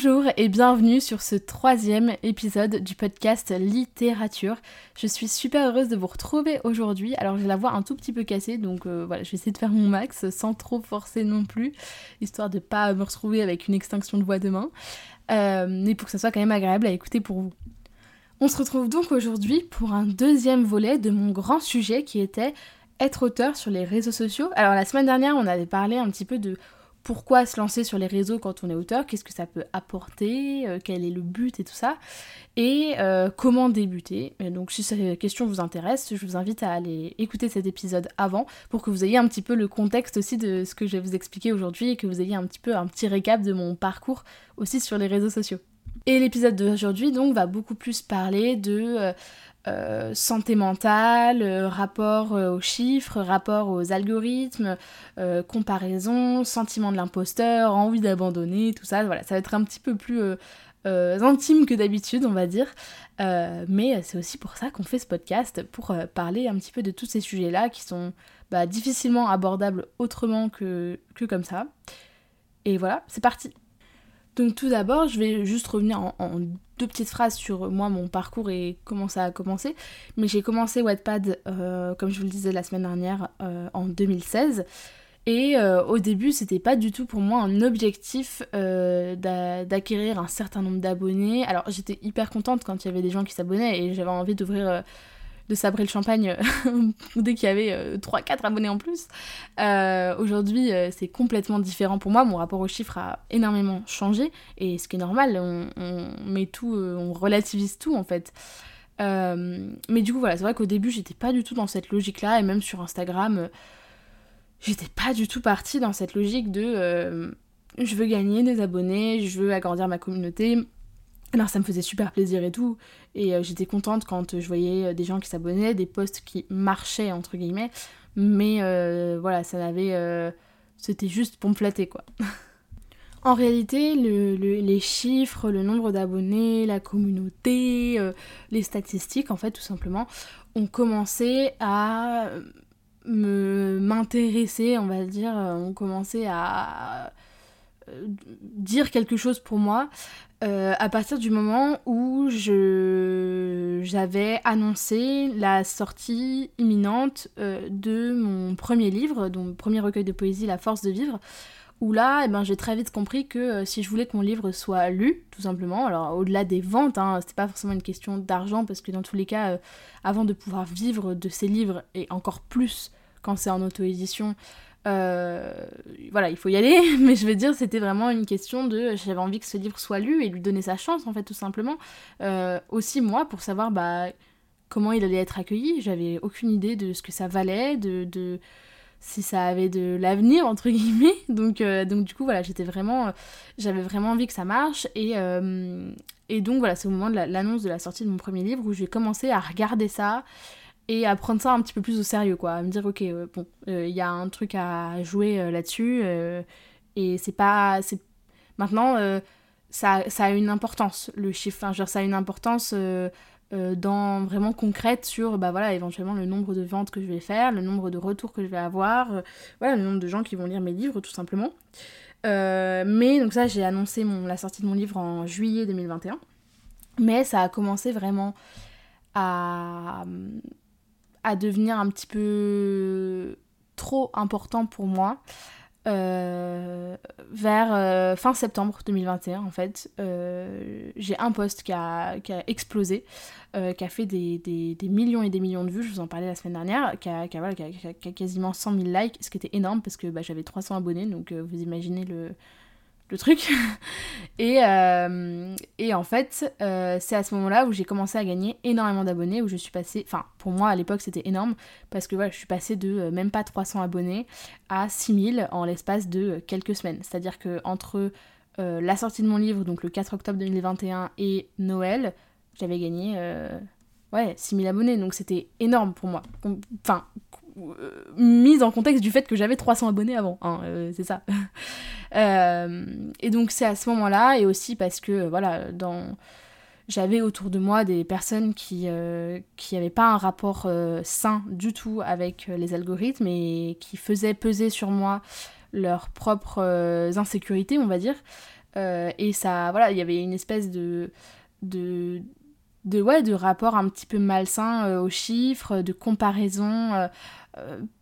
Bonjour et bienvenue sur ce troisième épisode du podcast Littérature. Je suis super heureuse de vous retrouver aujourd'hui. Alors j'ai la voix un tout petit peu cassée, donc euh, voilà, je vais essayer de faire mon max sans trop forcer non plus, histoire de pas me retrouver avec une extinction de voix demain, euh, mais pour que ça soit quand même agréable à écouter pour vous. On se retrouve donc aujourd'hui pour un deuxième volet de mon grand sujet qui était être auteur sur les réseaux sociaux. Alors la semaine dernière, on avait parlé un petit peu de pourquoi se lancer sur les réseaux quand on est auteur, qu'est-ce que ça peut apporter, euh, quel est le but et tout ça, et euh, comment débuter. Donc si cette question vous intéresse, je vous invite à aller écouter cet épisode avant pour que vous ayez un petit peu le contexte aussi de ce que je vais vous expliquer aujourd'hui et que vous ayez un petit peu un petit récap de mon parcours aussi sur les réseaux sociaux. Et l'épisode d'aujourd'hui donc va beaucoup plus parler de... Euh, santé mentale, euh, rapport euh, aux chiffres, rapport aux algorithmes, comparaison, sentiment de l'imposteur, envie d'abandonner, tout ça. Voilà, ça va être un petit peu plus intime que d'habitude, on va dire. mais c'est aussi pour ça qu'on fait ce podcast, pour parler un petit peu de tous ces sujets-là qui sont bah, difficilement abordables autrement que, que comme ça. Et voilà, c'est parti. Donc tout d'abord, je vais juste revenir en, deux petites phrases sur moi, mon parcours et comment ça a commencé. Mais j'ai commencé Wattpad, euh, comme je vous le disais la semaine dernière, euh, en 2016. Et euh, au début, c'était pas du tout pour moi un objectif d'acquérir un certain nombre d'abonnés. Alors j'étais hyper contente quand il y avait des gens qui s'abonnaient et j'avais envie d'ouvrir de sabrer le champagne dès qu'il y avait 3-4 euh, abonnés en plus. Euh, aujourd'hui, euh, c'est complètement différent pour moi. Mon rapport aux chiffres a énormément changé. Et ce qui est normal, on, met tout, on relativise tout en fait. mais du coup, voilà, c'est vrai qu'au début, j'étais pas du tout dans cette logique-là. Et même sur Instagram, j'étais pas du tout partie dans cette logique de je veux gagner des abonnés, je veux agrandir ma communauté alors ça me faisait super plaisir et tout, et euh, j'étais contente quand je voyais euh, des gens qui s'abonnaient, des posts qui marchaient entre guillemets, mais euh, voilà, ça n'avait... C'était juste pour me flatter quoi. en réalité, les chiffres, le nombre d'abonnés, la communauté, les statistiques en fait tout simplement, ont commencé à m'intéresser, on va dire, ont commencé à dire quelque chose pour moi euh, à partir du moment où j'avais annoncé la sortie imminente euh, de mon premier livre, donc premier recueil de poésie, La force de vivre, où là, eh ben, j'ai très vite compris que euh, si je voulais que mon livre soit lu, tout simplement, alors au-delà des ventes, hein, c'était pas forcément une question d'argent, parce que dans tous les cas, avant de pouvoir vivre de ces livres, et encore plus quand c'est en auto-édition, euh, voilà, il faut y aller, mais je veux dire, c'était vraiment une question de j'avais envie que ce livre soit lu et lui donner sa chance, en fait, tout simplement. Euh, aussi, moi, pour savoir bah, comment il allait être accueilli, j'avais aucune idée de ce que ça valait, de, de si ça avait de l'avenir, entre guillemets. Donc, euh, donc, du coup, voilà, j'étais vraiment. J'avais vraiment envie que ça marche. Et, et donc, voilà, c'est au moment de l'annonce de la sortie de mon premier livre où j'ai commencé à regarder ça et à prendre ça un petit peu plus au sérieux, quoi. À me dire, ok, euh, bon, il euh, y a un truc à jouer euh, là-dessus, et c'est pas. Maintenant, ça, ça, a une importance, le chiffre. Enfin, genre, ça a une importance dans vraiment concrète sur, bah voilà, éventuellement le nombre de ventes que je vais faire, le nombre de retours que je vais avoir, voilà, le nombre de gens qui vont lire mes livres, tout simplement. mais donc, ça, j'ai annoncé mon, la sortie de mon livre en juillet 2021. Mais ça a commencé vraiment à à devenir un petit peu trop important pour moi. Euh, vers euh, fin septembre 2021 en fait euh, j'ai un post qui a, qui a explosé qui a fait des, des, millions et des millions de vues je vous en parlais la semaine dernière qui a, qui a, quasiment 100 000 likes ce qui était énorme parce que bah, j'avais 300 abonnés donc vous imaginez le le truc. et, euh, et en fait, euh, c'est à ce moment-là où j'ai commencé à gagner énormément d'abonnés, où je suis passée, enfin pour moi à l'époque c'était énorme, parce que voilà, je suis passée de euh, même pas 300 abonnés à 6000 en l'espace de quelques semaines. C'est-à-dire que entre la sortie de mon livre, donc le 4 octobre 2021, et Noël, j'avais gagné ouais, 6000 abonnés, donc c'était énorme pour moi. Enfin, mise en contexte du fait que j'avais 300 abonnés avant, hein, euh, c'est ça. Euh, et donc c'est à ce moment-là, et aussi parce que, voilà, dans... J'avais autour de moi des personnes qui n'avaient pas un rapport sain du tout avec les algorithmes et qui faisaient peser sur moi leurs propres insécurités, on va dire. et ça, voilà, il y avait une espèce de, de, de, ouais, de rapport un petit peu malsain aux chiffres, de comparaison euh,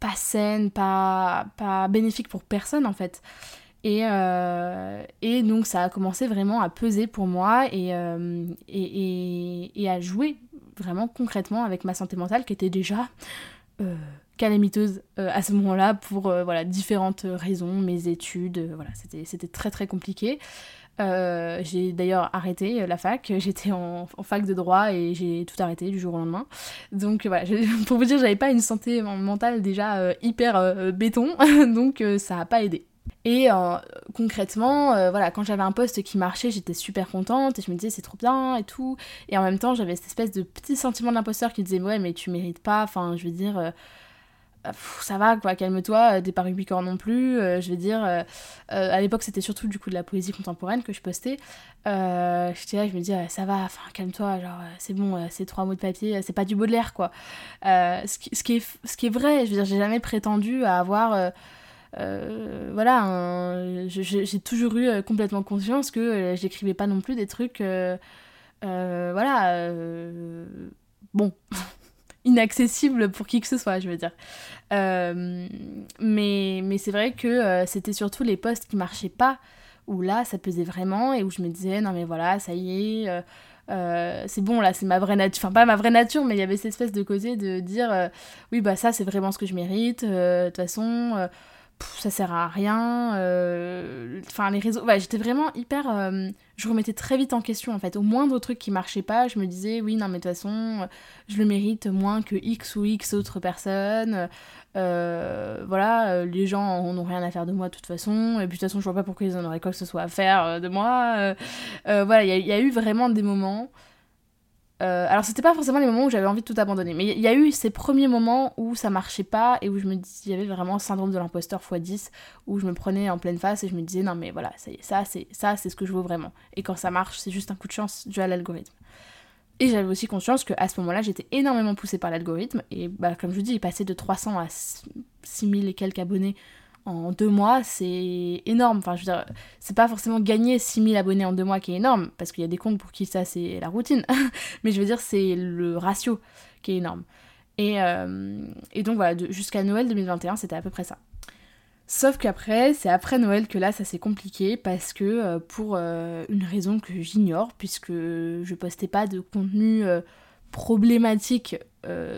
pas saine, pas, pas bénéfique pour personne en fait. Et, euh, et, donc ça a commencé vraiment à peser pour moi et, euh, et, et, à jouer vraiment concrètement avec ma santé mentale qui était déjà calamiteuse à ce moment-là pour voilà, différentes raisons, mes études, voilà, c'était très très compliqué. Euh, j'ai d'ailleurs arrêté euh, la fac, j'étais en, fac de droit et j'ai tout arrêté du jour au lendemain. Donc voilà, pour vous dire, j'avais pas une santé mentale déjà euh, hyper béton, donc ça a pas aidé. Et concrètement, voilà, quand j'avais un poste qui marchait, j'étais super contente et je me disais c'est trop bien et tout. Et en même temps, j'avais cette espèce de petit sentiment d'imposteur qui disait ouais, mais tu mérites pas, enfin, je veux dire ça va quoi, calme-toi, t'es pas Rubicor non plus, euh, je veux dire, euh, euh, à l'époque c'était surtout du coup de la poésie contemporaine que je postais, je me dis, ça va, enfin calme-toi, genre c'est bon, ces trois mots de papier, c'est pas du Baudelaire quoi. Ce qui, ce qui est vrai, je veux dire, j'ai jamais prétendu à avoir... voilà, j'ai toujours eu complètement conscience que j'écrivais pas non plus des trucs, voilà, bon, inaccessible pour qui que ce soit, je veux dire. Euh, mais mais c'est vrai que euh, c'était surtout les postes qui marchaient pas, où là, ça pesait vraiment, et où je me disais, non mais voilà, ça y est, euh, c'est bon, là, c'est ma vraie nature, enfin pas ma vraie nature, mais il y avait cette espèce de côté de dire, oui, bah ça, c'est vraiment ce que je mérite, de toute façon ça sert à rien. Euh, enfin, les réseaux. Ouais, j'étais vraiment hyper. Euh, je remettais très vite en question en fait. Au moindre truc qui marchait pas, je me disais, oui, non, mais de toute façon, je le mérite moins que X ou X autres personnes. Euh, voilà, les gens n'ont rien à faire de moi de toute façon. Et puis de toute façon, je vois pas pourquoi ils en auraient quoi que ce soit à faire de moi. voilà, il y, a eu vraiment des moments euh, alors c'était pas forcément les moments où j'avais envie de tout abandonner, mais il y a eu ces premiers moments où ça marchait pas et où je me dis, il y avait vraiment le syndrome de l'imposteur x10 où je me prenais en pleine face et je me disais non mais voilà, ça ça c'est ça c'est ce que je veux vraiment. Et quand ça marche, c'est juste un coup de chance dû à l'algorithme. Et j'avais aussi conscience qu'à ce moment-là, j'étais énormément poussée par l'algorithme et bah comme je vous dis, il passait de 300 à 6000 et quelques abonnés en deux mois, c'est énorme. Enfin, je veux dire, c'est pas forcément gagner 6000 abonnés en deux mois qui est énorme, parce qu'il y a des comptes pour qui ça c'est la routine. Mais je veux dire, c'est le ratio qui est énorme. Et, euh, et donc voilà, jusqu'à Noël 2021, c'était à peu près ça. Sauf qu'après, c'est après Noël que là, ça s'est compliqué parce que euh, pour euh, une raison que j'ignore, puisque je postais pas de contenu problématique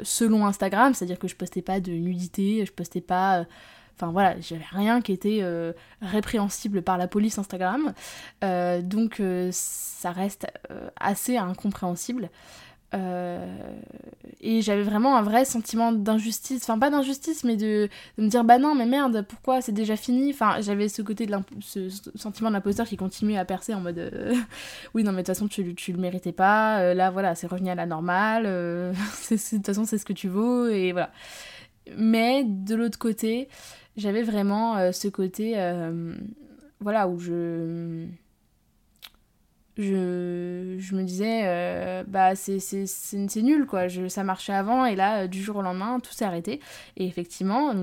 selon Instagram, c'est-à-dire que je postais pas de nudité, je postais pas Enfin voilà, j'avais rien qui était euh, répréhensible par la police Instagram. Euh, donc euh, ça reste assez incompréhensible. et j'avais vraiment un vrai sentiment d'injustice, enfin pas d'injustice, mais de, me dire bah non, mais merde, pourquoi c'est déjà fini? Enfin, j'avais ce côté de ce sentiment d'imposteur qui continuait à percer en mode oui, non, mais de toute façon, tu, tu le méritais pas, là voilà, c'est revenu à la normale, de toute façon, c'est ce que tu vaux, et voilà. Mais de l'autre côté, j'avais vraiment euh, ce côté, euh, voilà, où je, me disais, euh, bah c'est nul, quoi, ça marchait avant, et là, du jour au lendemain, tout s'est arrêté. Et effectivement,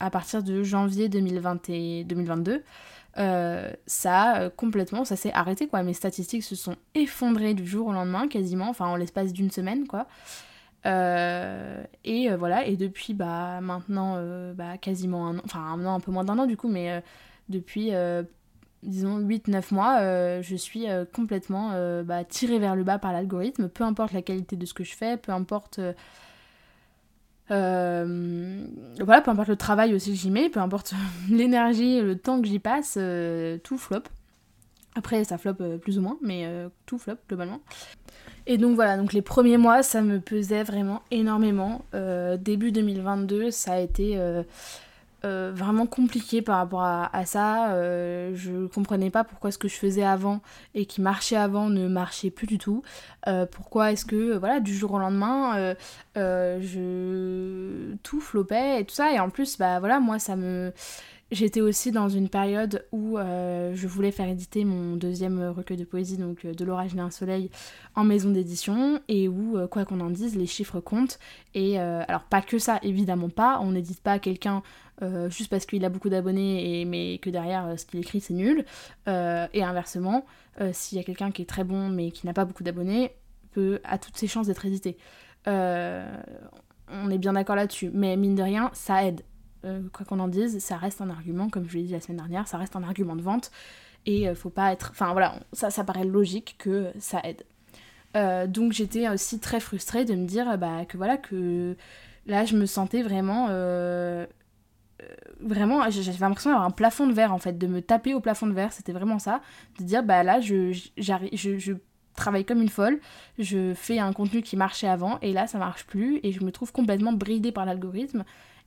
à partir de janvier 2020 et 2022, ça complètement, ça s'est arrêté, quoi. Mes statistiques se sont effondrées du jour au lendemain, quasiment, enfin, en l'espace d'une semaine, quoi. Euh, et euh, voilà, et depuis bah, maintenant euh, bah, quasiment un an, enfin un an, un peu moins d'un an du coup, mais depuis disons 8-9 mois, je suis complètement bah, tirée vers le bas par l'algorithme, peu importe la qualité de ce que je fais, peu importe voilà, peu importe le travail aussi que j'y mets, peu importe l'énergie, le temps que j'y passe, tout flop. Après, ça flop plus ou moins, mais tout flop globalement. Et donc voilà, donc les premiers mois, ça me pesait vraiment énormément. Euh, début 2022, ça a été euh, euh, vraiment compliqué par rapport à, ça. je comprenais pas pourquoi ce que je faisais avant et qui marchait avant ne marchait plus du tout. pourquoi est-ce que, voilà, du jour au lendemain, je tout flopait et tout ça. Et en plus, bah voilà, moi, ça me J'étais aussi dans une période où euh, je voulais faire éditer mon deuxième recueil de poésie, donc euh, De l'orage d'un soleil, en maison d'édition, et où, euh, quoi qu'on en dise, les chiffres comptent. Et alors, pas que ça, évidemment pas, on n'édite pas quelqu'un juste parce qu'il a beaucoup d'abonnés, et, mais que derrière, ce qu'il écrit, c'est nul. et inversement, s'il y a quelqu'un qui est très bon, mais qui n'a pas beaucoup d'abonnés, peut a toutes ses chances d'être édité. on est bien d'accord là-dessus, mais mine de rien, ça aide euh, quoi qu'on en dise, ça reste un argument, comme je l'ai dit la semaine dernière, ça reste un argument de vente. Et euh, faut pas être. Enfin voilà, ça, ça paraît logique que ça aide. Euh, donc j'étais aussi très frustrée de me dire bah, que voilà, que là je me sentais vraiment. vraiment, j'avais l'impression d'avoir un plafond de verre en fait, de me taper au plafond de verre, c'était vraiment ça. De dire bah là je, je, je travaille comme une folle, je fais un contenu qui marchait avant et là ça marche plus et je me trouve complètement bridée par l'algorithme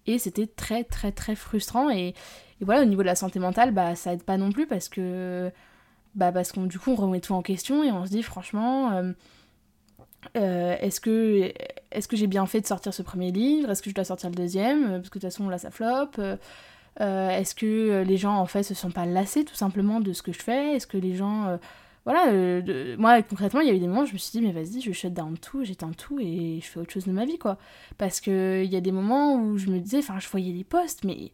et c'était très très très frustrant. Et, voilà, au niveau de la santé mentale, bah ça aide pas non plus parce que. Bah parce qu'on du coup on remet tout en question et on se dit franchement. Euh, euh, est-ce que, est que j'ai bien fait de sortir ce premier livre? Est-ce que je dois sortir le deuxième? Parce que de toute façon là ça floppe. Euh, est-ce que les gens en fait se sont pas lassés tout simplement de ce que je fais? Est-ce que les gens voilà, euh, moi concrètement, il y a eu des moments où je me suis dit, mais vas-y, je shut down tout, j'éteins tout et je fais autre chose de ma vie, quoi. Parce qu'il y a des moments où je me disais, enfin, je voyais des posts, mais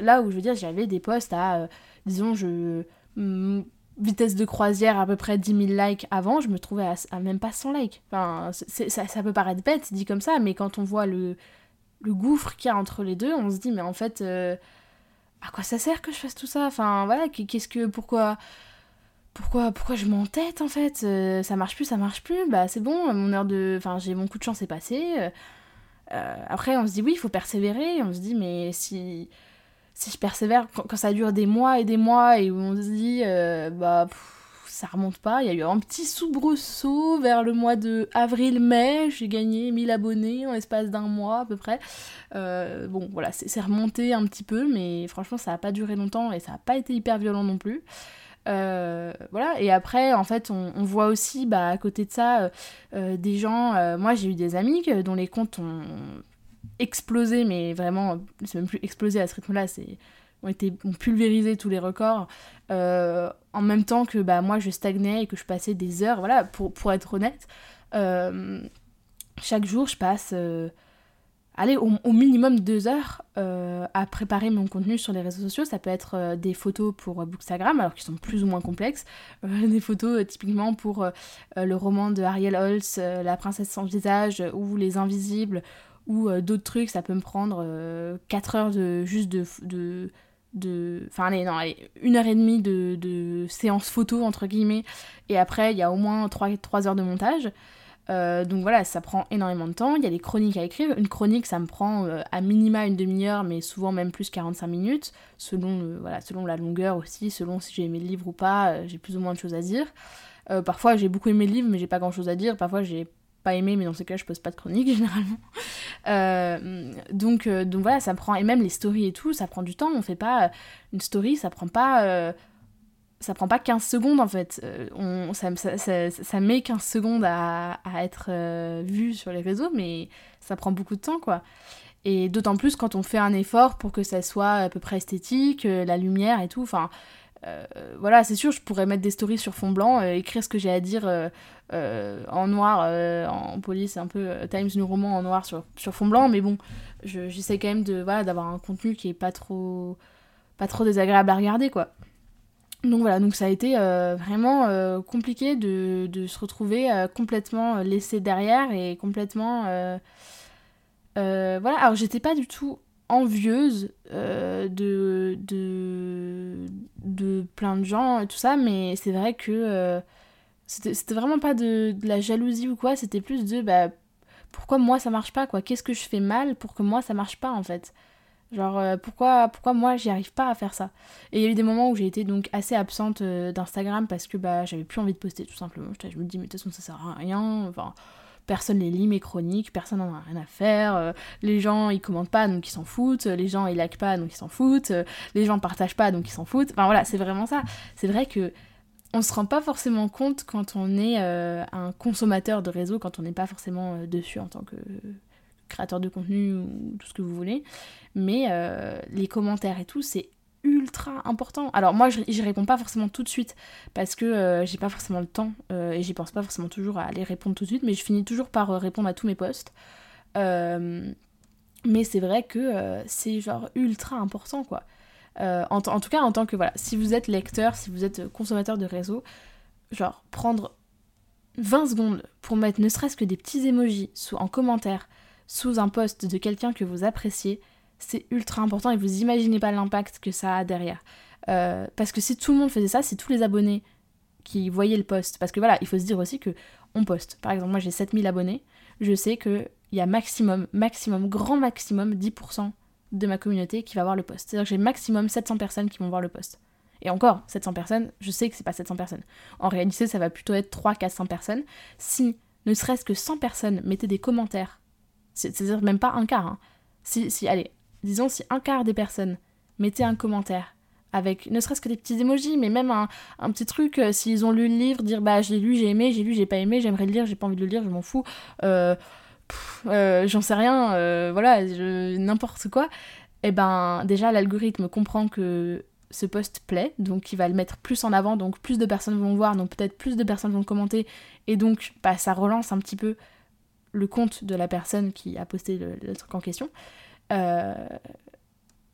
là où je veux dire, j'avais des posts à, euh, disons, je. Mm, vitesse de croisière à peu près 10 000 likes avant, je me trouvais à, même pas 100 likes. Enfin, ça, ça, peut paraître bête dit comme ça, mais quand on voit le, le gouffre qu'il y a entre les deux, on se dit, mais en fait, euh, à quoi ça sert que je fasse tout ça? Enfin, voilà, qu'est-ce que. Pourquoi? Pourquoi, pourquoi je m'entête en fait euh, Ça marche plus, ça marche plus, bah c'est bon, mon heure de. Enfin, j'ai mon coup de chance est passé. Euh, euh, après, on se dit oui, il faut persévérer. On se dit, mais si, si je persévère, quand, ça dure des mois et des mois et on se dit, bah ça remonte pas, il y a eu un petit soubresaut vers le mois de avril-mai, j'ai gagné 1000 abonnés en l'espace d'un mois à peu près. bon, voilà, c'est remonté un petit peu, mais franchement, ça n'a pas duré longtemps et ça n'a pas été hyper violent non plus. Euh, voilà, et après, en fait, on, voit aussi, bah, à côté de ça, euh, euh, des gens. moi, j'ai eu des amis dont les comptes ont explosé, mais vraiment, c'est même plus explosé à ce rythme-là, c'est ont été ont pulvérisé tous les records en même temps que bah moi je stagnais et que je passais des heures voilà pour, pour être honnête chaque jour je passe allez, au, minimum deux heures euh, à préparer mon contenu sur les réseaux sociaux. Ça peut être euh, des photos pour euh, Bookstagram, alors qu'ils sont plus ou moins complexes. des photos typiquement pour le roman de Ariel Holz, La princesse sans visage, ou Les Invisibles, ou d'autres trucs. Ça peut me prendre quatre heures de, juste de... de enfin allez non une heure et demie de, de séance photo entre guillemets et après il y a au moins 3, 3 heures de montage euh, donc voilà, ça prend énormément de temps. Il y a des chroniques à écrire. Une chronique, ça me prend euh, à minima une demi-heure, mais souvent même plus 45 minutes, selon, voilà, selon la longueur aussi, selon si j'ai aimé le livre ou pas, euh, j'ai plus ou moins de choses à dire. parfois j'ai beaucoup aimé le livre, mais j'ai pas grand chose à dire. Parfois j'ai pas aimé, mais dans ces cas je pose pas de chronique généralement. donc, donc voilà, ça prend. Et même les stories et tout, ça prend du temps. On fait pas une story, ça prend pas ça prend pas 15 secondes en fait. Euh, on, ça, ça, ça, met 15 secondes à, à être euh, vu sur les réseaux, mais ça prend beaucoup de temps quoi. Et d'autant plus quand on fait un effort pour que ça soit à peu près esthétique, euh, la lumière et tout. Enfin, voilà, c'est sûr, je pourrais mettre des stories sur fond blanc, écrire ce que j'ai à dire en noir, en police, un peu Times New Roman en noir sur, sur fond blanc, mais bon, j'essaie quand même de voilà d'avoir un contenu qui est pas trop pas trop désagréable à regarder quoi. Donc voilà, donc ça a été euh, vraiment euh, compliqué de, se retrouver euh, complètement laissé derrière et complètement... voilà, alors j'étais pas du tout envieuse de, de, de plein de gens et tout ça, mais c'est vrai que c'était vraiment pas de, la jalousie ou quoi, c'était plus de... Bah, pourquoi moi ça marche pas quoi? Qu'est-ce que je fais mal pour que moi ça marche pas en fait? Genre, euh, pourquoi, pourquoi moi j'y arrive pas à faire ça? Et il y a eu des moments où j'ai été donc assez absente euh, d'Instagram parce que bah j'avais plus envie de poster tout simplement. Je me dis, mais de toute façon ça sert à rien. Enfin, personne les lit mes chroniques, personne n'en a rien à faire. Euh, les gens ils commentent pas donc ils s'en foutent. Les gens ils like pas donc ils s'en foutent. les gens partagent pas donc ils s'en foutent. Enfin voilà, c'est vraiment ça. C'est vrai que on se rend pas forcément compte quand on est un consommateur de réseau, quand on n'est pas forcément dessus en tant que créateur de contenu ou tout ce que vous voulez. Mais euh, les commentaires et tout, c'est ultra important. Alors moi, je réponds pas forcément tout de suite parce que euh, j'ai pas forcément le temps euh, et j'y pense pas forcément toujours à les répondre tout de suite, mais je finis toujours par répondre à tous mes posts. mais c'est vrai que c'est genre ultra important quoi. En, en, tout cas, en tant que voilà, si vous êtes lecteur, si vous êtes consommateur de réseau, genre prendre 20 secondes pour mettre ne serait-ce que des petits emojis en commentaire sous un post de quelqu'un que vous appréciez, c'est ultra important et vous imaginez pas l'impact que ça a derrière. Euh, parce que si tout le monde faisait ça, si tous les abonnés qui voyaient le post, parce que voilà, il faut se dire aussi que on poste. Par exemple, moi j'ai 7000 abonnés, je sais qu'il y a maximum, maximum, grand maximum 10% de ma communauté qui va voir le post. C'est-à-dire que j'ai maximum 700 personnes qui vont voir le post. Et encore, 700 personnes, je sais que c'est pas 700 personnes. En réalité, ça va plutôt être 300-400 personnes. Si ne serait-ce que 100 personnes mettaient des commentaires c'est-à-dire même pas un quart. Hein. Si, si, allez, disons si un quart des personnes mettaient un commentaire avec ne serait-ce que des petits emojis, mais même un, petit truc, euh, s'ils ont lu le livre, dire bah j'ai lu, j'ai aimé, j'ai lu, j'ai pas aimé, j'aimerais le lire, j'ai pas envie de le lire, je m'en fous, euh, euh, j'en sais rien, voilà, n'importe quoi, et eh ben déjà l'algorithme comprend que ce post plaît, donc il va le mettre plus en avant, donc plus de personnes vont le voir, donc peut-être plus de personnes vont commenter, et donc bah, ça relance un petit peu le compte de la personne qui a posté le, truc en question. Euh,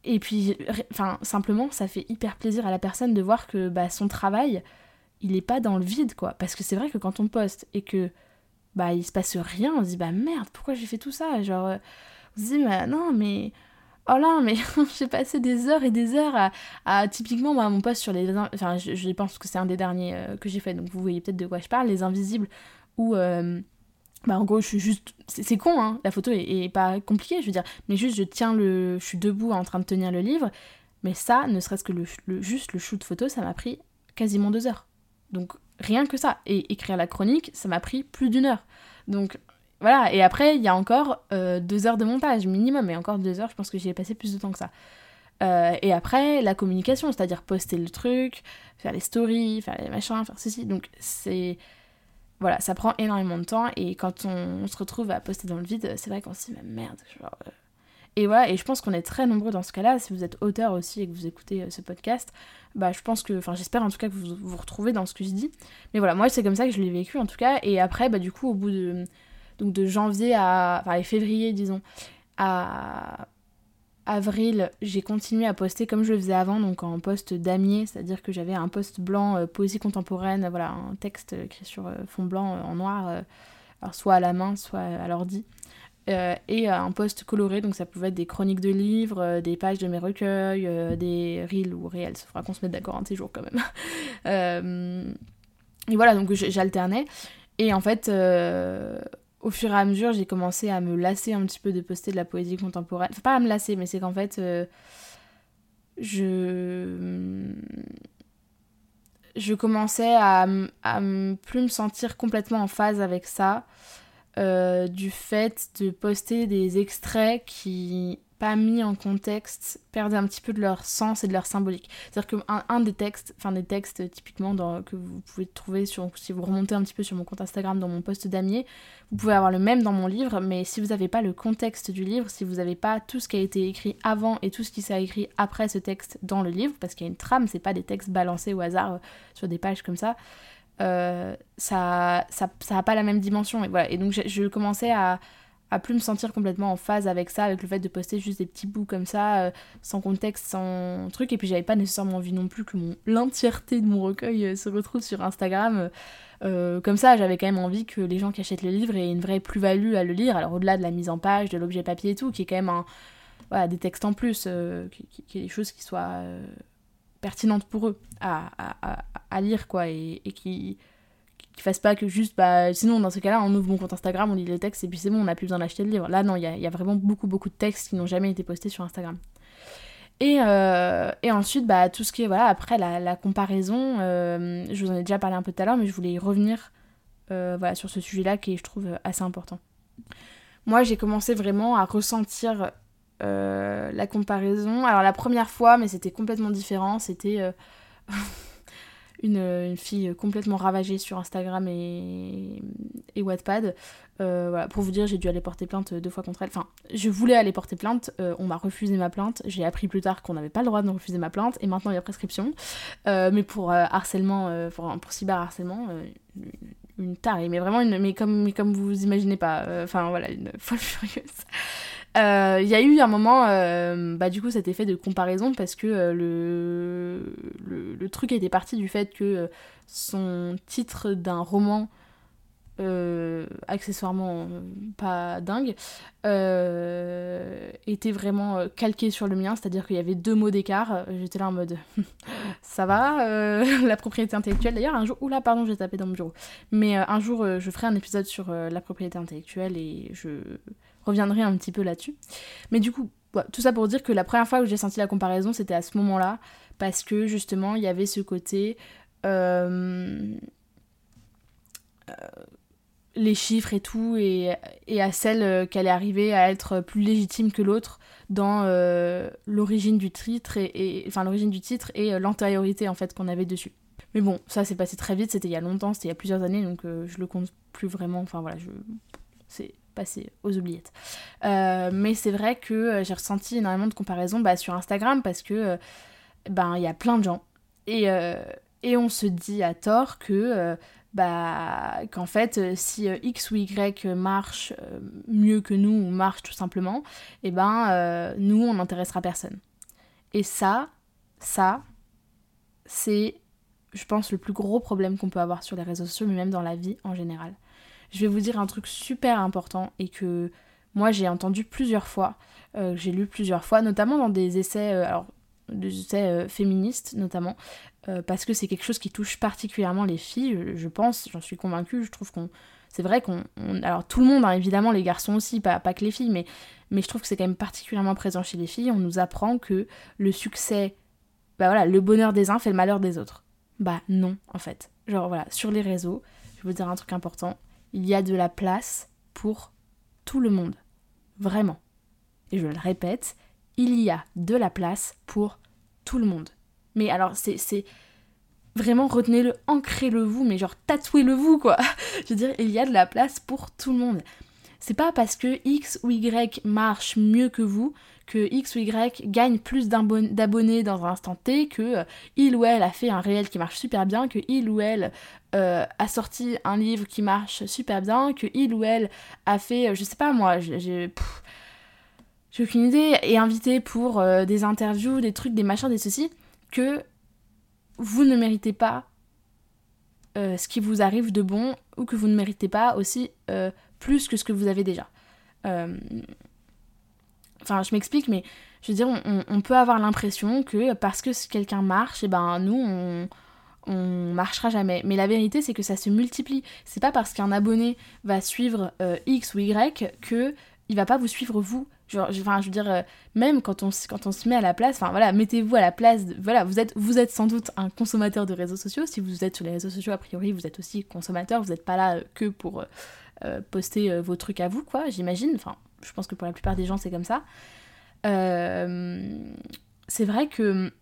et puis, enfin, simplement, ça fait hyper plaisir à la personne de voir que bah, son travail, il est pas dans le vide, quoi. Parce que c'est vrai que quand on poste et que bah il se passe rien, on se dit bah merde, pourquoi j'ai fait tout ça? Genre, euh, on se dit bah non, mais oh là, mais j'ai passé des heures et des heures à, typiquement bah, mon post sur les, enfin, je, pense que c'est un des derniers euh, que j'ai fait, donc vous voyez peut-être de quoi je parle, les invisibles, où bah en gros je suis juste c'est con hein la photo est, pas compliquée je veux dire. Mais juste je tiens le je suis debout en train de tenir le livre. Mais ça ne serait-ce que le, juste le shoot photo ça m'a pris quasiment deux heures. Donc rien que ça. Et écrire la chronique ça m'a pris plus d'une heure. Donc voilà. Et après il y a encore euh, deux heures de montage minimum. Et encore deux heures je pense que j'y ai passé plus de temps que ça. Euh, et après la communication c'est-à-dire poster le truc faire les stories faire les machins faire ceci. Donc c'est voilà, ça prend énormément de temps et quand on, se retrouve à poster dans le vide, c'est vrai qu'on se dit, mais merde, euh. Et voilà, et je pense qu'on est très nombreux dans ce cas-là. Si vous êtes auteur aussi et que vous écoutez euh, ce podcast, bah je pense que, enfin j'espère en tout cas que vous vous retrouvez dans ce que je dis. Mais voilà, moi c'est comme ça que je l'ai vécu en tout cas. Et après, bah du coup, au bout de, donc de janvier à, enfin février disons, à avril, j'ai continué à poster comme je le faisais avant, donc en poste damier, c'est-à-dire que j'avais un poste blanc euh, poésie contemporaine, voilà, un texte écrit sur euh, fond blanc euh, en noir, alors soit à la main, soit à l'ordi. et un poste coloré, donc ça pouvait être des chroniques de livres, des pages de mes recueils, des reels ou réels, il faudra qu'on se mette d'accord un de ces jours quand même. et voilà, donc j'alternais. Et en fait, au fur et à mesure, j'ai commencé à me lasser un petit peu de poster de la poésie contemporaine. Enfin, pas à me lasser, mais c'est qu'en fait, euh, je. Je commençais à, à plus me sentir complètement en phase avec ça, euh, du fait de poster des extraits qui pas mis en contexte perdent un petit peu de leur sens et de leur symbolique. C'est-à-dire qu'un un des textes, enfin des textes typiquement dans, que vous pouvez trouver sur, si vous remontez un petit peu sur mon compte Instagram dans mon post damier, vous pouvez avoir le même dans mon livre, mais si vous n'avez pas le contexte du livre, si vous n'avez pas tout ce qui a été écrit avant et tout ce qui s'est écrit après ce texte dans le livre, parce qu'il y a une trame, c'est pas des textes balancés au hasard euh, sur des pages comme ça, euh, ça, ça, ça pas la même dimension. Et voilà. Et donc je commençais à à plus me sentir complètement en phase avec ça, avec le fait de poster juste des petits bouts comme ça, euh, sans contexte, sans truc. Et puis j'avais pas nécessairement envie non plus que mon l'entièreté de mon recueil euh, se retrouve sur Instagram. Euh, comme ça, j'avais quand même envie que les gens qui achètent le livre aient une vraie plus-value à le lire. Alors au-delà de la mise en page, de l'objet papier et tout, qui est quand même des textes en plus, qui, qui, est des choses qui soient pertinentes pour eux à, à, à, lire, quoi, et qui qui fasse pas que juste, bah, sinon dans ce cas-là, on ouvre mon compte Instagram, on lit les textes et puis c'est bon, on n'a plus besoin d'acheter le livre. Là, non, il y a, vraiment beaucoup, beaucoup de textes qui n'ont jamais été postés sur Instagram. Et, euh, et, ensuite, bah, tout ce qui est, voilà, après la, comparaison, euh, je vous en ai déjà parlé un peu tout à l'heure, mais je voulais y revenir euh, voilà, sur ce sujet-là qui est, je trouve, assez important. Moi, j'ai commencé vraiment à ressentir la comparaison. Alors, la première fois, mais c'était complètement différent, c'était une, fille complètement ravagée sur Instagram et, et Wattpad. Euh, voilà, pour vous dire, j'ai dû aller porter plainte deux fois contre elle. Enfin, je voulais aller porter plainte, euh, on m'a refusé ma plainte. J'ai appris plus tard qu'on n'avait pas le droit de refuser ma plainte, et maintenant il y a prescription. Euh, mais pour harcèlement, pour, pour cyberharcèlement, une tarée, mais vraiment une, mais comme, mais comme vous imaginez pas. Enfin voilà, une folle furieuse. Il euh, y a eu un moment, euh, bah, du coup, cet effet de comparaison parce que euh, le, le, le, truc était parti du fait que son titre d'un roman, accessoirement pas dingue, était vraiment calqué sur le mien, c'est-à-dire qu'il y avait deux mots d'écart. J'étais là en mode ça va, la propriété intellectuelle. D'ailleurs, un jour, oula, pardon, j'ai tapé dans mon bureau. Mais un jour, je ferai un épisode sur la propriété intellectuelle et je reviendrai un petit peu là-dessus. Mais du coup, tout ça pour dire que la première fois où j'ai senti la comparaison, c'était à ce moment-là, parce que justement, il y avait ce côté... Euh, euh, les chiffres et tout, et, et à celle qu'elle est arrivée à être plus légitime que l'autre dans euh, l'origine du titre et, enfin l'origine du titre et l'antériorité en fait qu'on avait dessus. Mais bon, ça s'est passé très vite, c'était il y a longtemps, c'était il y a plusieurs années, donc je le compte plus vraiment. Enfin voilà, je c'est passer aux oubliettes. Euh, mais c'est vrai que euh, j'ai ressenti énormément de comparaisons bah, sur Instagram parce que euh, ben il y a plein de gens et, et on se dit à tort que bah qu'en fait si X ou Y marche mieux que nous ou marche tout simplement, et eh ben nous on n'intéressera personne. Et ça, ça, c'est je pense le plus gros problème qu'on peut avoir sur les réseaux sociaux mais même dans la vie en général je vais vous dire un truc super important et que moi j'ai entendu plusieurs fois, euh, j'ai lu plusieurs fois, notamment dans des essais, euh, alors des essais euh, féministes notamment, parce que c'est quelque chose qui touche particulièrement les filles, je, pense, j'en suis convaincue, je trouve qu'on... C'est vrai qu'on... alors tout le monde, hein, évidemment, les garçons aussi, pas, pas que les filles, mais, mais je trouve que c'est quand même particulièrement présent chez les filles, on nous apprend que le succès, bah voilà, le bonheur des uns fait le malheur des autres. Bah non, en fait. Genre voilà, sur les réseaux, je vais vous dire un truc important, il y a de la place pour tout le monde. Vraiment. Et je le répète, il y a de la place pour tout le monde. Mais alors, c'est. Vraiment, retenez-le, ancrez-le vous, mais genre tatouez-le vous, quoi. je veux dire, il y a de la place pour tout le monde. C'est pas parce que X ou Y marche mieux que vous que X ou Y gagne plus d'abonnés dans un instant T, que euh, il ou elle a fait un réel qui marche super bien, que il ou elle euh, a sorti un livre qui marche super bien, que il ou elle a fait, euh, je sais pas moi, j'ai j'ai aucune idée, et invité pour des interviews, des trucs, des machins, des ceci, que vous ne méritez pas ce qui vous arrive de bon, ou que vous ne méritez pas aussi plus que ce que vous avez déjà. Enfin, je m'explique, mais je veux dire, on, peut avoir l'impression que parce que quelqu'un marche, et eh ben nous, on, marchera jamais. Mais la vérité, c'est que ça se multiplie. C'est pas parce qu'un abonné va suivre euh, X ou Y que il va pas vous suivre vous. Enfin, je veux dire, euh, même quand on, quand on se met à la place, enfin voilà, mettez-vous à la place, voilà, vous êtes, vous êtes sans doute un consommateur de réseaux sociaux. Si vous êtes sur les réseaux sociaux, a priori, vous êtes aussi consommateur, vous n'êtes pas là euh, que pour poster vos trucs à vous, quoi, j'imagine. Enfin, je pense que pour la plupart des gens c'est comme ça. Euh, c'est vrai que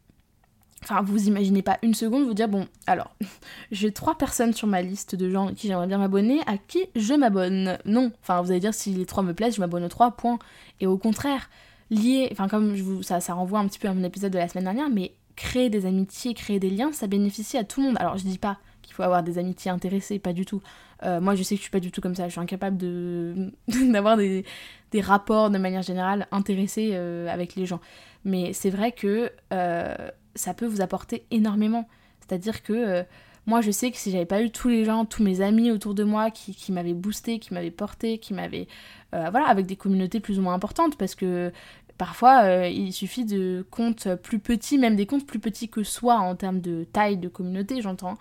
Enfin, vous imaginez pas une seconde vous dire, bon, alors, j'ai trois personnes sur ma liste de gens qui j'aimerais bien m'abonner, à qui je m'abonne? Non, enfin, vous allez dire, si les trois me plaisent, je m'abonne aux trois, points. Et au contraire, lié, enfin, comme ça, ça renvoie un petit peu à mon épisode de la semaine dernière, mais créer des amitiés, créer des liens, ça bénéficie à tout le monde. Alors, je dis pas qu'il faut avoir des amitiés intéressées, pas du tout. Euh, moi, je sais que je suis pas du tout comme ça. Je suis incapable de d'avoir des, des, rapports de manière générale intéressés euh, avec les gens. Mais c'est vrai que euh, ça peut vous apporter énormément. C'est-à-dire que moi, je sais que si j'avais pas eu tous les gens, tous mes amis autour de moi qui, qui m'avaient boosté, qui m'avaient porté, qui m'avaient. voilà, avec des communautés plus ou moins importantes, parce que parfois, il suffit de comptes plus petits, même des comptes plus petits que soi en termes de taille de communauté, j'entends,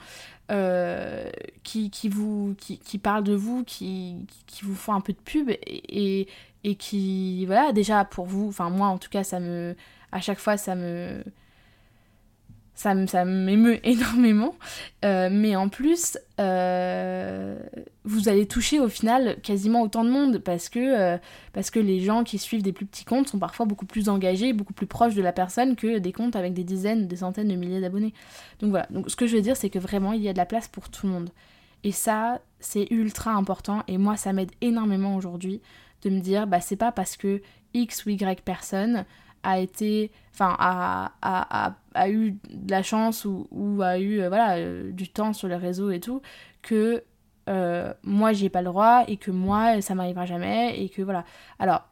qui, qui, vous, qui, qui, parlent de vous, qui, qui vous font un peu de pub et, et qui, voilà, déjà pour vous, enfin moi en tout cas, ça me, à chaque fois, ça me, ça, ça m'émeut énormément. Euh, mais en plus, euh, vous allez toucher au final quasiment autant de monde parce que, euh, parce que les gens qui suivent des plus petits comptes sont parfois beaucoup plus engagés, beaucoup plus proches de la personne que des comptes avec des dizaines, des centaines de milliers d'abonnés. Donc voilà, donc ce que je veux dire, c'est que vraiment, il y a de la place pour tout le monde. Et ça, c'est ultra important et moi, ça m'aide énormément aujourd'hui de me dire, bah c'est pas parce que X ou Y personne a été, enfin, a, a, a, eu de la chance ou, a eu, euh, voilà, euh, du temps sur les réseaux et tout, que euh, moi, j'ai pas le droit et que moi, ça m'arrivera jamais et que voilà. Alors,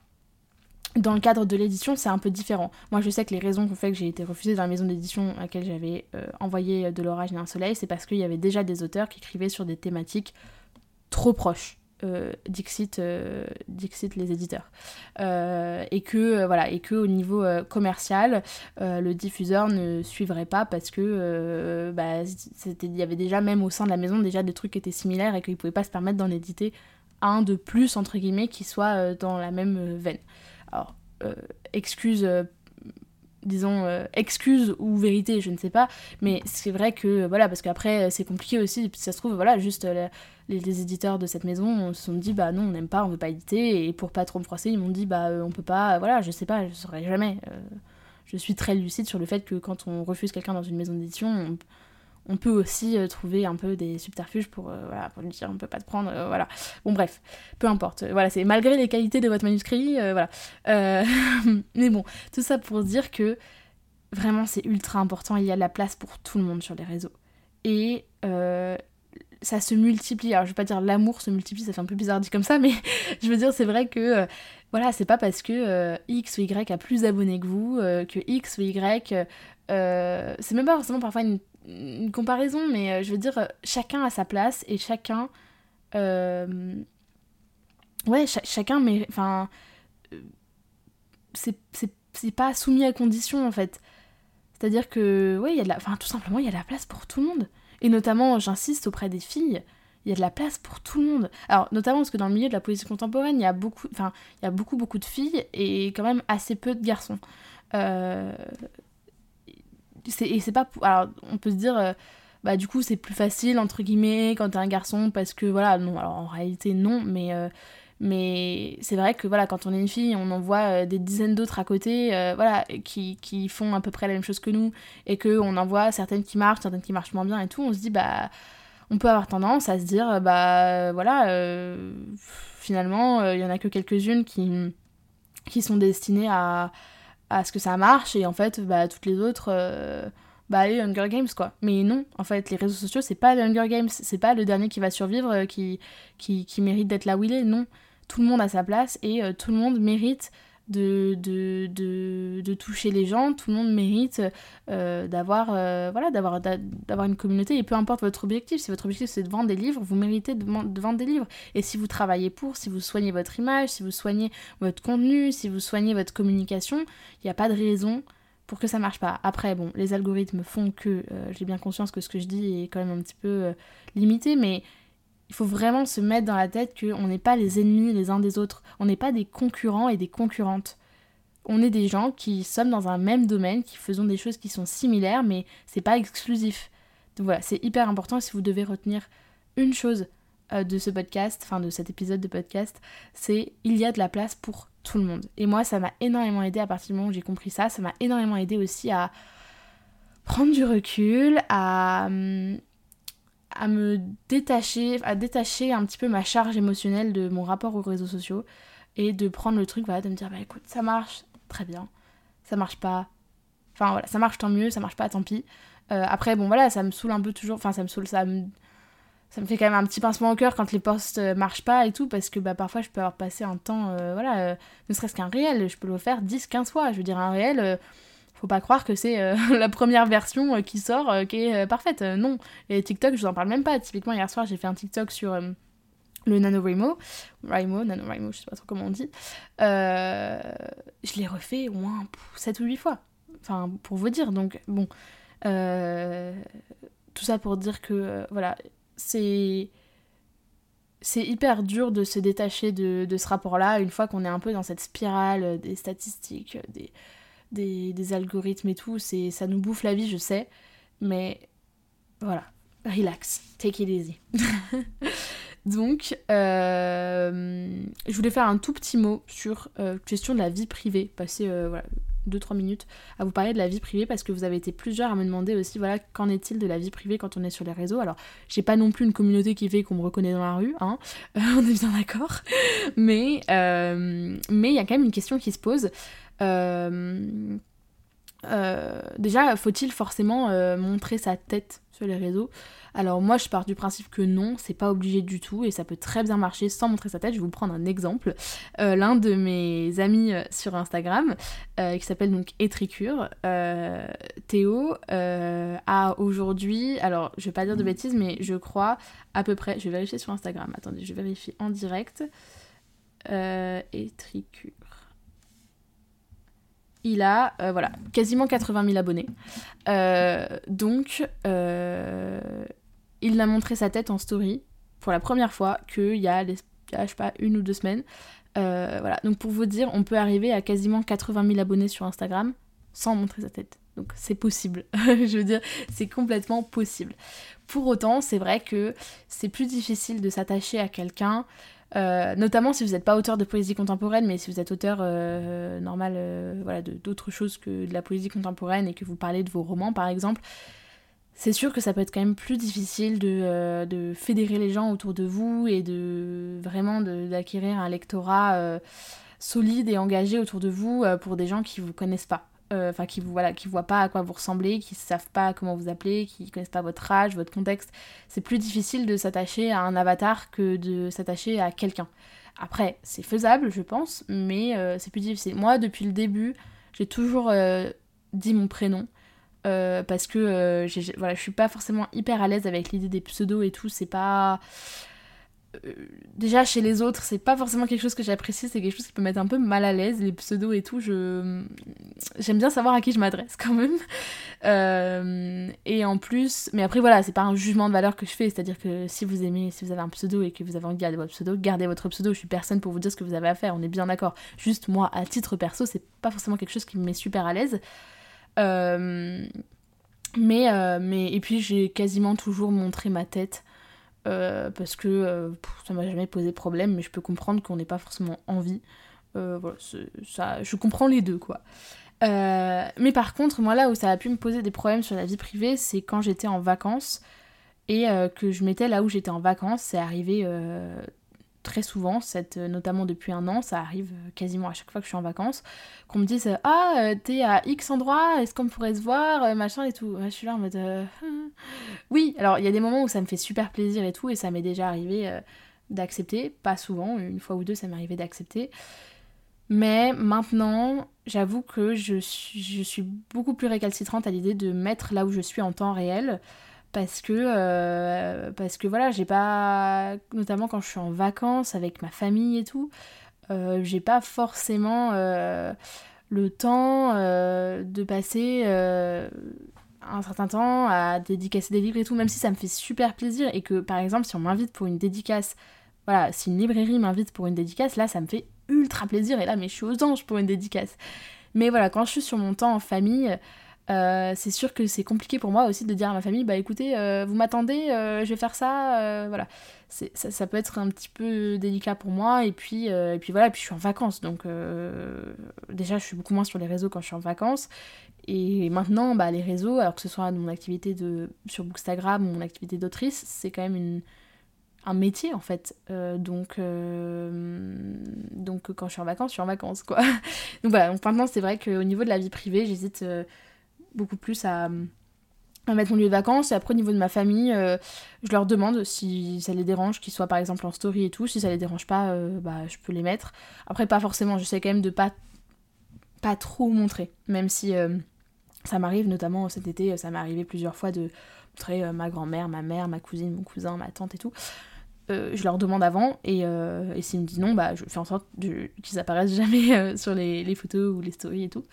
dans le cadre de l'édition, c'est un peu différent. Moi, je sais que les raisons qui ont fait que j'ai été refusée dans la maison d'édition à laquelle j'avais envoyé De l'orage et un soleil, c'est parce qu'il y avait déjà des auteurs qui écrivaient sur des thématiques trop proches. Euh, Dixit, euh, Dixit les éditeurs. Euh, et que voilà et que au niveau commercial le diffuseur ne suivrait pas parce que bah, il y avait déjà même au sein de la maison déjà des trucs qui étaient similaires et qu'ils pouvaient pas se permettre d'en éditer un de plus entre guillemets qui soit dans la même veine. Alors excuse disons, euh, excuse ou vérité, je ne sais pas. Mais c'est vrai que, voilà, parce qu'après, c'est compliqué aussi. Ça se trouve, voilà, juste euh, les, éditeurs de cette maison se sont dit, bah non, on n'aime pas, on veut pas éditer. Et pour pas trop me froisser, ils m'ont dit, bah euh, on peut pas, voilà, je sais pas, je saurais jamais. je suis très lucide sur le fait que quand on refuse quelqu'un dans une maison d'édition, on peut aussi euh, trouver un peu des subterfuges pour, euh, voilà, lui dire on peut pas te prendre, euh, voilà. Bon bref, peu importe. Voilà, c'est malgré les qualités de votre manuscrit, voilà. mais bon, tout ça pour dire que vraiment c'est ultra important, il y a de la place pour tout le monde sur les réseaux. Et ça se multiplie. Alors je vais pas dire l'amour se multiplie, ça fait un peu bizarre dit comme ça, mais je veux dire c'est vrai que voilà, c'est pas parce que X ou Y a plus d'abonnés que vous, que X ou Y, c'est même pas forcément parfois une une comparaison, mais euh, je veux dire, euh, chacun a sa place et chacun. Euh, ouais, chacun, mais. Enfin. c'est pas soumis à condition en fait. C'est-à-dire que, ouais, il y a de la. Enfin, tout simplement, il y a de la place pour tout le monde. Et notamment, j'insiste auprès des filles, il y a de la place pour tout le monde. Alors, notamment parce que dans le milieu de la poésie contemporaine, il y a beaucoup, enfin, il y a beaucoup, beaucoup de filles et quand même assez peu de garçons. Euh, et c'est pas alors on peut se dire euh, bah du coup c'est plus facile entre guillemets quand t'es un garçon parce que voilà non alors en réalité non mais euh, mais c'est vrai que voilà quand on est une fille on en voit euh, des dizaines d'autres à côté voilà qui, qui, font à peu près la même chose que nous et que on en voit certaines qui marchent certaines qui marchent moins bien et tout on se dit bah on peut avoir tendance à se dire bah voilà finalement il y en a que quelques-unes qui qui sont destinées à à ce que ça marche et en fait bah toutes les autres euh, bah allez Hunger Games quoi. Mais non en fait les réseaux sociaux c'est pas le Hunger Games. C'est pas le dernier qui va survivre euh, qui, qui, qui mérite d'être là où il est. Non. Tout le monde a sa place et euh, tout le monde mérite de, de, de, de, toucher les gens, tout le monde mérite euh, d'avoir euh, voilà, d'avoir, d'avoir une communauté, et peu importe votre objectif, si votre objectif c'est de vendre des livres, vous méritez de, vendre des livres. Et si vous travaillez pour, si vous soignez votre image, si vous soignez votre contenu, si vous soignez votre communication, il n'y a pas de raison pour que ça marche pas. Après, bon, les algorithmes font que, euh, j'ai bien conscience que ce que je dis est quand même un petit peu limité, mais il faut vraiment se mettre dans la tête qu'on n'est pas les ennemis les uns des autres, on n'est pas des concurrents et des concurrentes. On est des gens qui sommes dans un même domaine, qui faisons des choses qui sont similaires, mais c'est pas exclusif. Donc voilà, c'est hyper important si vous devez retenir une chose euh, de ce podcast, enfin de cet épisode de podcast, c'est il y a de la place pour tout le monde. Et moi, ça m'a énormément aidé à partir du moment où j'ai compris ça. Ça m'a énormément aidé aussi à prendre du recul, à, hum, à me détacher, à détacher un petit peu ma charge émotionnelle de mon rapport aux réseaux sociaux et de prendre le truc, voilà, de me dire, bah écoute, ça marche, très bien, ça marche pas, enfin voilà, ça marche tant mieux, ça marche pas, tant pis. Euh, après, bon voilà, ça me saoule un peu toujours, enfin ça me saoule, ça me, ça me fait quand même un petit pincement au cœur quand les posts euh, marchent pas et tout, parce que bah parfois je peux avoir passé un temps, euh, voilà, ne serait-ce qu'un réel, je peux le faire 10-15 fois, je veux dire, un réel faut pas croire que c'est euh, la première version euh, qui sort euh, qui est parfaite. non. Et TikTok, je vous en parle même pas. Typiquement, hier soir, j'ai fait un TikTok sur le NaNoWriMo, Wrimo, NaNoWriMo, je sais pas trop comment on dit, je l'ai refait au moins 7 ou 8 fois. Enfin, pour vous dire. Donc, bon. Tout ça pour dire que, voilà, c'est. C'est hyper dur de se détacher de, de ce rapport-là une fois qu'on est un peu dans cette spirale des statistiques, des, des, des algorithmes et tout. Ça nous bouffe la vie, je sais. Mais voilà, relax, take it easy. Donc, euh, je voulais faire un tout petit mot sur euh, question de la vie privée, passer euh, voilà, 2-3 minutes à vous parler de la vie privée parce que vous avez été plusieurs à me demander aussi, voilà, qu'en est-il de la vie privée quand on est sur les réseaux? Alors, j'ai pas non plus une communauté qui fait qu'on me reconnaît dans la rue, hein, on est bien d'accord, mais mais il y a quand même une question qui se pose. Déjà, faut-il forcément montrer sa tête sur les réseaux? Alors moi je pars du principe que non, c'est pas obligé du tout et ça peut très bien marcher sans montrer sa tête. Je vais vous prendre un exemple. Euh, l'un de mes amis euh, sur Instagram, euh, qui s'appelle donc Etricure, Théo, a aujourd'hui, alors je vais pas dire de bêtises, mais je crois à peu près, je vais vérifier sur Instagram, attendez, je vérifie en direct. Etricure il a voilà, quasiment 80 000 abonnés. donc, il a montré sa tête en story pour la première fois qu'il y a, je sais pas, une ou deux semaines. Euh, voilà, donc pour vous dire, on peut arriver à quasiment 80 000 abonnés sur Instagram sans montrer sa tête. Donc c'est possible. je veux dire, c'est complètement possible. Pour autant, c'est vrai que c'est plus difficile de s'attacher à quelqu'un, euh, notamment si vous n'êtes pas auteur de poésie contemporaine, mais si vous êtes auteur euh, normal, voilà, d'autres choses que de la poésie contemporaine et que vous parlez de vos romans par exemple, c'est sûr que ça peut être quand même plus difficile de, euh, de, fédérer les gens autour de vous et de vraiment d'acquérir un lectorat euh, solide et engagé autour de vous euh, pour des gens qui vous connaissent pas. Enfin, qui vous voilà, qui voient pas à quoi vous ressemblez, qui savent pas comment vous appelez, qui connaissent pas votre âge, votre contexte. C'est plus difficile de s'attacher à un avatar que de s'attacher à quelqu'un. Après, c'est faisable, je pense, mais c'est plus difficile. Moi, depuis le début, j'ai toujours dit mon prénom. Euh, parce que euh, voilà, je suis pas forcément hyper à l'aise avec l'idée des pseudos et tout, c'est pas... Euh, déjà chez les autres, c'est pas forcément quelque chose que j'apprécie, c'est quelque chose qui peut mettre un peu mal à l'aise, les pseudos et tout, je... J'aime bien savoir à qui je m'adresse quand même. et en plus, mais après voilà, c'est pas un jugement de valeur que je fais, c'est-à-dire que si vous aimez, si vous avez un pseudo et que vous avez envie de garder votre pseudo, gardez votre pseudo, je suis personne pour vous dire ce que vous avez à faire, on est bien d'accord. Juste moi, à titre perso, c'est pas forcément quelque chose qui me met super à l'aise. Euh, mais, euh, mais, et puis j'ai quasiment toujours montré ma tête euh, parce que ça m'a jamais posé problème, mais je peux comprendre qu'on n'ait pas forcément envie. voilà, ça, je comprends les deux quoi. mais par contre, moi là où ça a pu me poser des problèmes sur la vie privée, c'est quand j'étais en vacances et que je mettais là où j'étais en vacances. C'est arrivé très souvent, cette, euh, notamment depuis un an, ça arrive euh, quasiment à chaque fois que je suis en vacances, qu'on me dise Ah, euh, t'es à X endroit, est-ce qu'on pourrait se voir Machin et tout. je suis là en mode Oui, alors il y a des moments où ça me fait super plaisir et tout, et ça m'est déjà arrivé d'accepter, pas souvent, une fois ou deux ça m'est arrivé d'accepter. Mais maintenant, j'avoue que je suis, je suis beaucoup plus récalcitrante à l'idée de mettre là où je suis en temps réel parce que euh, que voilà j'ai pas notamment quand je suis en vacances avec ma famille et tout euh, j'ai pas forcément euh, le temps de passer un certain temps à dédicacer des livres et tout même si ça me fait super plaisir et que par exemple si on m'invite pour une dédicace voilà si une librairie m'invite pour une dédicace là ça me fait ultra plaisir et là mais je suis aux anges pour une dédicace. Mais voilà quand je suis sur mon temps en famille euh, c'est sûr que c'est compliqué pour moi aussi de dire à ma famille bah écoutez euh, vous m'attendez euh, je vais faire ça voilà. Ça, ça, peut être un petit peu délicat pour moi et puis et puis voilà puis je suis en vacances donc déjà je suis beaucoup moins sur les réseaux quand je suis en vacances. Et maintenant bah les réseaux alors que ce soit mon activité de sur Bookstagram mon activité d'autrice c'est quand même une un métier en fait. Donc donc quand je suis en vacances je suis en vacances quoi. Donc voilà donc maintenant c'est vrai qu'au niveau de la vie privée j'hésite beaucoup plus à, mettre mon lieu de vacances. Et après, au niveau de ma famille, euh, je leur demande si ça les dérange qu'ils soient par exemple en story et tout. Si ça les dérange pas, euh, bah, je peux les mettre. Après, pas forcément. J'essaie quand même de pas, pas trop montrer. Même si euh, ça m'arrive, notamment cet été, ça m'est arrivé plusieurs fois de montrer ma grand-mère, ma mère, ma cousine, mon cousin, ma tante et tout. je leur demande avant et, s'ils me disent non, bah, je fais en sorte qu'ils apparaissent jamais sur les, photos ou les stories et tout.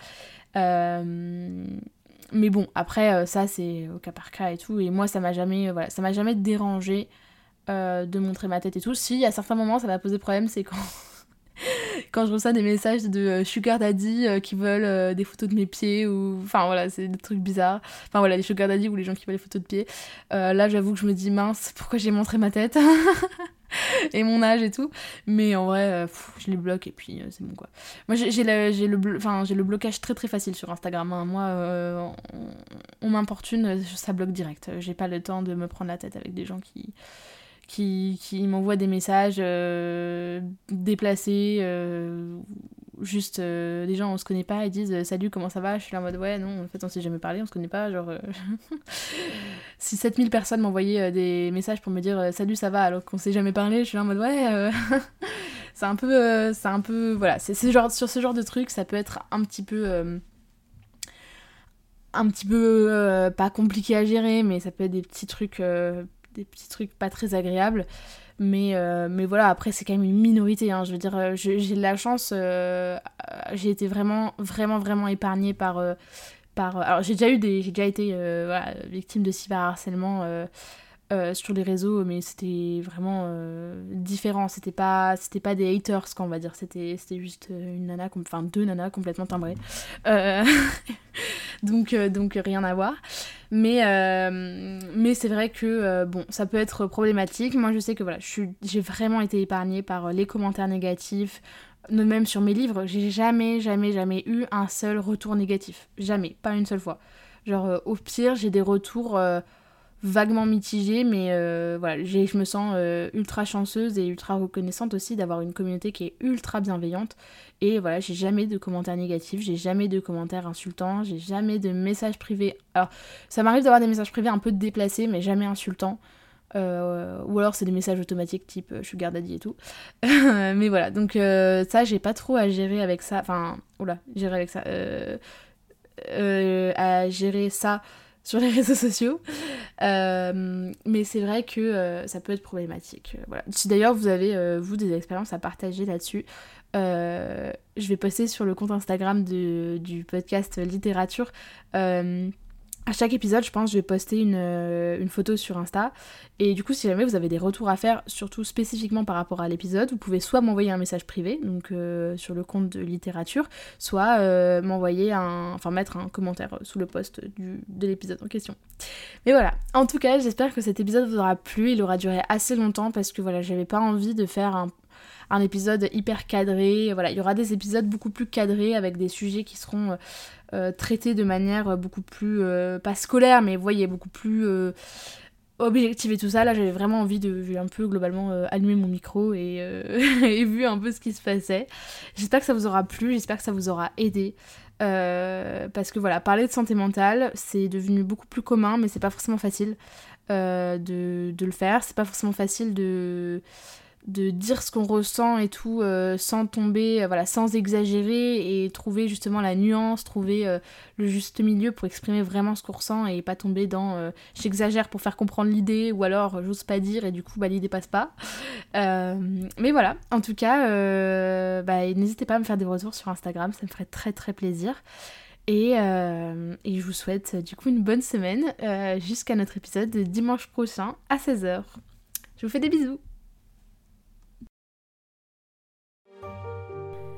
Mais bon, après, ça c'est au cas par cas et tout. Et moi, ça m'a jamais, voilà, ça m'a jamais dérangé de montrer ma tête et tout. Si, à certains moments, ça m'a posé problème, c'est quand je reçois des messages de euh, sugar daddy euh, qui veulent euh, des photos de mes pieds ou enfin voilà c'est des trucs bizarres enfin voilà les sugar daddy ou les gens qui veulent des photos de pieds là j'avoue que je me dis mince pourquoi j'ai montré ma tête? et mon âge et tout. Mais en vrai je les bloque et puis c'est bon quoi. Moi j'ai le le j'ai le blocage très très facile sur Instagram hein. moi on, on m'importune ça bloque direct. J'ai pas le temps de me prendre la tête avec des gens qui qui, qui m'envoient des messages euh, déplacés, euh, juste euh, des gens on se connaît pas, ils disent salut comment ça va, je suis là en mode ouais non en fait on s'est jamais parlé, on se connaît pas, genre si 7000 personnes m'envoyaient des messages pour me dire salut ça va alors qu'on s'est jamais parlé, je suis là en mode ouais c'est un peu c'est un peu voilà, c'est sur ce genre de truc, ça peut être un petit peu un petit peu pas compliqué à gérer mais ça peut être des petits trucs des petits trucs pas très agréables. Mais, euh, mais voilà, après, c'est quand même une minorité. Hein. Je veux dire, euh, j'ai de la chance. Euh, j'ai été vraiment, vraiment, vraiment épargnée par. par alors, j'ai déjà déjà été victime de cyberharcèlement. Sur les réseaux, mais c'était vraiment différent. C'était pas, c'était pas des haters, qu'on va dire. C'était, c'était juste une nana, enfin deux nanas complètement timbrées. donc, donc rien à voir. Mais, euh, mais c'est vrai que euh, bon, ça peut être problématique. Moi, je sais que voilà, j'ai vraiment été épargnée par euh, les commentaires négatifs, même sur mes livres. J'ai jamais, jamais, jamais eu un seul retour négatif. Jamais, pas une seule fois. Genre, au pire, j'ai des retours vaguement mitigée, mais euh, voilà, je me sens euh, ultra chanceuse et ultra reconnaissante aussi d'avoir une communauté qui est ultra bienveillante. Et voilà, j'ai jamais de commentaires négatifs, j'ai jamais de commentaires insultants, j'ai jamais de messages privés. Alors, ça m'arrive d'avoir des messages privés un peu déplacés, mais jamais insultants. Euh, ou alors c'est des messages automatiques type je suis daddy et tout. mais voilà, donc ça j'ai pas trop à gérer avec ça. Enfin, oula, gérer avec ça. à gérer ça sur les réseaux sociaux. Euh, mais c'est vrai que euh, ça peut être problématique. Euh, voilà. Si d'ailleurs vous avez, vous, des expériences à partager là-dessus, je vais poster sur le compte Instagram du podcast Littérature à chaque épisode, je pense, je vais poster une, euh, une, photo sur Insta. Et du coup, si jamais vous avez des retours à faire, surtout spécifiquement par rapport à l'épisode, vous pouvez soit m'envoyer un message privé, donc euh, sur le compte de littérature, soit euh, m'envoyer un. enfin mettre un commentaire sous le post de l'épisode en question. Mais voilà, en tout cas, j'espère que cet épisode vous aura plu. Il aura duré assez longtemps parce que voilà, j'avais pas envie de faire un, un épisode hyper cadré. Voilà, il y aura des épisodes beaucoup plus cadrés avec des sujets qui seront euh, traité de manière beaucoup plus, euh, pas scolaire, mais vous voyez, beaucoup plus euh, objective et tout ça. Là, j'avais vraiment envie de un peu globalement allumer mon micro et, et, vu un peu ce qui se passait. J'espère que ça vous aura plu, j'espère que ça vous aura aidé. parce que voilà, parler de santé mentale, c'est devenu beaucoup plus commun, mais c'est pas forcément facile de, de, le faire. C'est pas forcément facile de de dire ce qu'on ressent et tout euh, sans tomber, euh, voilà, sans exagérer et trouver justement la nuance, trouver euh, le juste milieu pour exprimer vraiment ce qu'on ressent et pas tomber dans j'exagère pour faire comprendre l'idée ou alors j'ose pas dire et du coup bah, l'idée passe pas. mais voilà, en tout cas, bah, n'hésitez pas à me faire des retours sur Instagram, ça me ferait très très plaisir. Et, et je vous souhaite du coup une bonne semaine jusqu'à notre épisode de dimanche prochain à 16h. Je vous fais des bisous